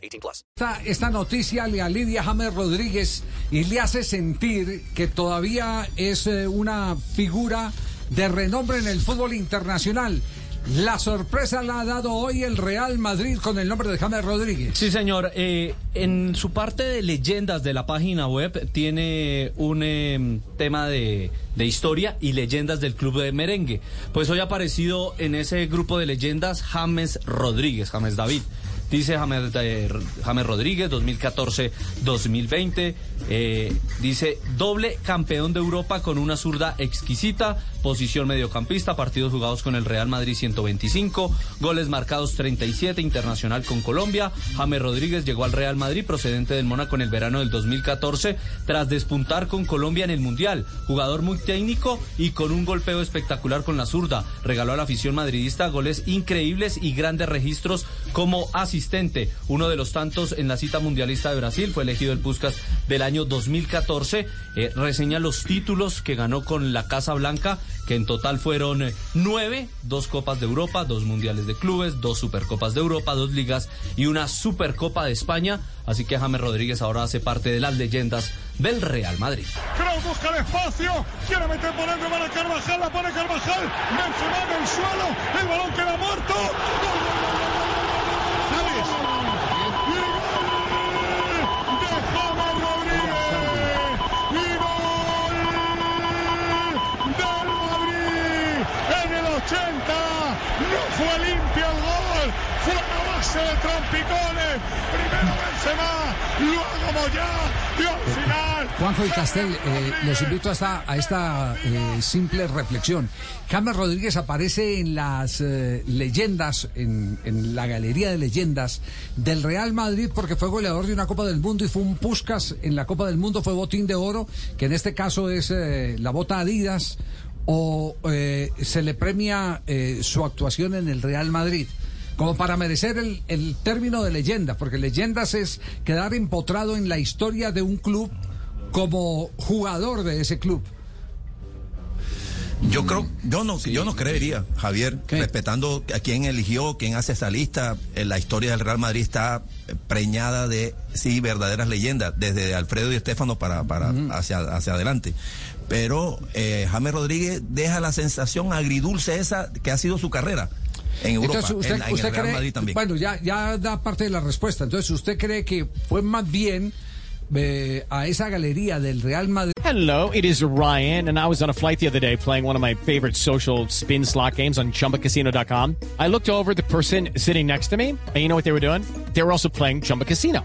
18 plus. Esta, esta noticia le alidia a James Rodríguez y le hace sentir que todavía es eh, una figura de renombre en el fútbol internacional. La sorpresa la ha dado hoy el Real Madrid con el nombre de James Rodríguez. Sí, señor. Eh, en su parte de leyendas de la página web tiene un eh, tema de, de historia y leyendas del club de merengue. Pues hoy ha aparecido en ese grupo de leyendas James Rodríguez, James David. Dice James, James Rodríguez, 2014-2020. Eh, dice doble campeón de Europa con una zurda exquisita, posición mediocampista, partidos jugados con el Real Madrid 125, goles marcados 37, internacional con Colombia. James Rodríguez llegó al Real Madrid procedente del Mónaco en el verano del 2014 tras despuntar con Colombia en el Mundial. Jugador muy técnico y con un golpeo espectacular con la zurda. Regaló a la afición madridista goles increíbles y grandes registros como asistente. Uno de los tantos en la cita mundialista de Brasil fue elegido el Puskas del año 2014. Eh, reseña los títulos que ganó con la Casa Blanca, que en total fueron eh, nueve, dos Copas de Europa, dos Mundiales de Clubes, dos Supercopas de Europa, dos Ligas y una Supercopa de España. Así que James Rodríguez ahora hace parte de las leyendas del Real Madrid. El espacio, quiere meter por para Carvajal, la Carvajal, en el suelo, el balón queda muerto. ¡Gol, gol, gol, gol, gol, gol, fue limpio el gol, fue a base de trompicones. Primero Benzema, luego Moyá y al final... Juanjo y Castel, eh, los invito a esta, a esta eh, simple reflexión. James Rodríguez aparece en las eh, leyendas, en, en, la galería de leyendas del Real Madrid porque fue goleador de una Copa del Mundo y fue un Puskas en la Copa del Mundo, fue botín de oro, que en este caso es la bota Adidas, o se le premia su actuación en el Real Madrid como para merecer el, el, término de leyendas, porque leyendas es quedar empotrado en la historia de un club como jugador de ese club. Yo creo, yo no, sí. yo no creería, Javier, ¿Qué? respetando a quien eligió, quien hace esa lista, la historia del Real Madrid está preñada de, sí, verdaderas leyendas, desde Alfredo y Estefano para, para uh -huh. hacia, hacia adelante. Pero eh, James Rodríguez deja la sensación agridulce esa que ha sido su carrera en Europa, Entonces, usted, en, en usted el Real cree, Madrid también. Bueno, ya, ya da parte de la respuesta. Entonces, ¿usted cree que fue más bien eh, a esa galería del Real Madrid? Hello, it is Ryan, and I was on a flight the other day playing one of my favorite social spin slot games on ChumbaCasino.com. I looked over the person sitting next to me, and you know what they were doing? They were also playing Chumba Casino.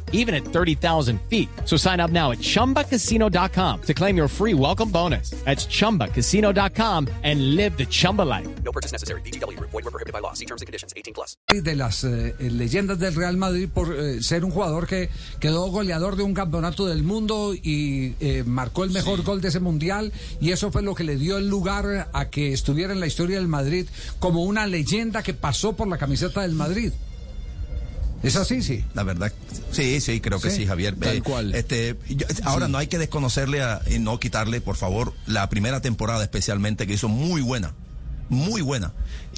even at 30,000 feet. So sign up now at ChumbaCasino.com to claim your free welcome bonus. That's ChumbaCasino.com and live the Chumba life. No purchase necessary. BGW. Void were prohibited by law. See terms and conditions. 18 plus. De las eh, leyendas del Real Madrid por eh, ser un jugador que quedó goleador de un campeonato del mundo y eh, marcó el mejor sí. gol de ese mundial y eso fue lo que le dio el lugar a que estuviera en la historia del Madrid como una leyenda que pasó por la camiseta del Madrid. ¿Es así, sí? La verdad, sí, sí, creo que sí, sí Javier. Tal eh, cual. Este, yo, ahora Sí. no hay que desconocerle a- y no quitarle, por favor, la primera temporada especialmente que hizo muy buena, muy buena.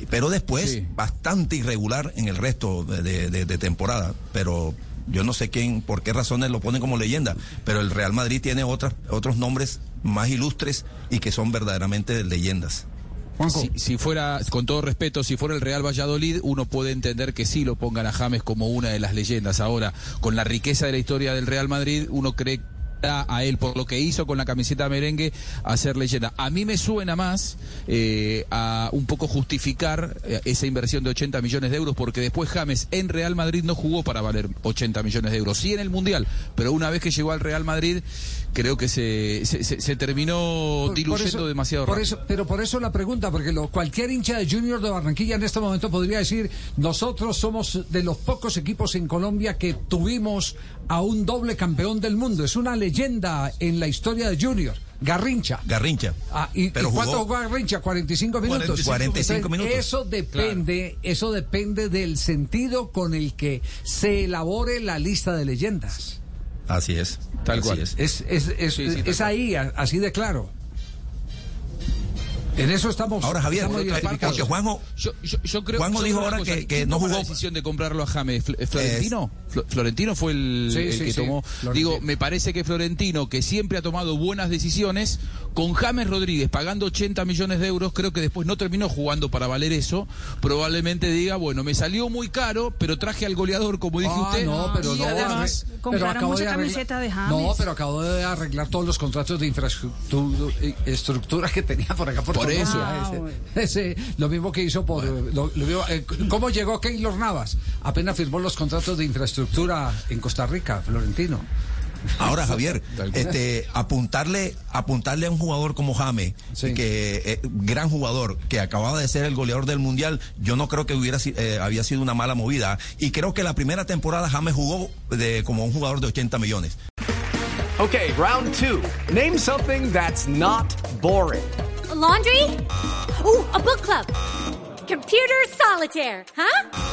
Pero después Sí. bastante irregular en el resto de, de- de- de temporada. Pero yo no sé quién, por qué razones lo ponen como leyenda. Pero el Real Madrid tiene otras, otros nombres más ilustres y que son verdaderamente leyendas. Si, fuera, con todo respeto, si fuera el Real Valladolid, uno puede entender que sí lo pongan a James como una de las leyendas. Ahora, con la riqueza de la historia del Real Madrid, uno cree a él por lo que hizo con la camiseta merengue a leyenda. A mí me suena más eh, a un poco justificar eh, esa inversión de 80 millones de euros porque después James en Real Madrid no jugó para valer 80 millones de euros, sí en el Mundial, pero una vez que llegó al Real Madrid creo que se, se, se- se terminó Por- diluyendo por eso- demasiado por rápido. eso, pero por eso la pregunta, porque lo- cualquier hincha de Junior de Barranquilla en este momento podría decir, nosotros somos de los pocos equipos en Colombia que tuvimos a un doble campeón del mundo. Es una leyenda en la historia de Junior, Garrincha. Garrincha. Ah, ¿y, Pero y cuánto jugó- jugó Garrincha? 45 minutos. 45 Entonces, minutos. Eso depende, eso depende del sentido con el que se elabore la lista de leyendas. Así es. Tal así cual. es. Es, es, es, Sí, sí, es ahí, así de claro. En eso estamos. Ahora, Javier, estamos porque Juanjo, Yo, yo, yo creo Juanjo yo dijo ahora que- que ¿Quién no jugó- la decisión de comprarlo a James? ¿Fl- ¿Florentino? Flo- Florentino fue el, Sí, el sí, que sí, tomó. Florentino. Digo, me parece que Florentino, que siempre ha tomado buenas decisiones, con James Rodríguez pagando 80 millones de euros, creo que después no terminó jugando para valer eso. Probablemente diga, bueno, me salió muy caro, pero traje al goleador, como dijo Ah, usted. no, pero y no. además, pero acabo mucha de arreglar- camiseta de James. No, pero acabo de arreglar todos los contratos de infraestructura estructura que tenía por acá por, Por eso. Ah, Ese- bueno. ese, lo mismo que hizo por. lo- lo mismo, eh, ¿Cómo llegó Keylor Navas? Apenas firmó los contratos de infraestructura en Costa Rica, Florentino. Ahora, Javier, este, apuntarle, apuntarle a un jugador como James, Sí. que eh, gran jugador, que acababa de ser el goleador del mundial, yo no creo que hubiera eh, había sido una mala movida. Y creo que la primera temporada James jugó de, como un jugador de 80 millones. Okay, round two. Name something that's not boring. A laundry? Ooh, a book club. Computer solitaire, huh?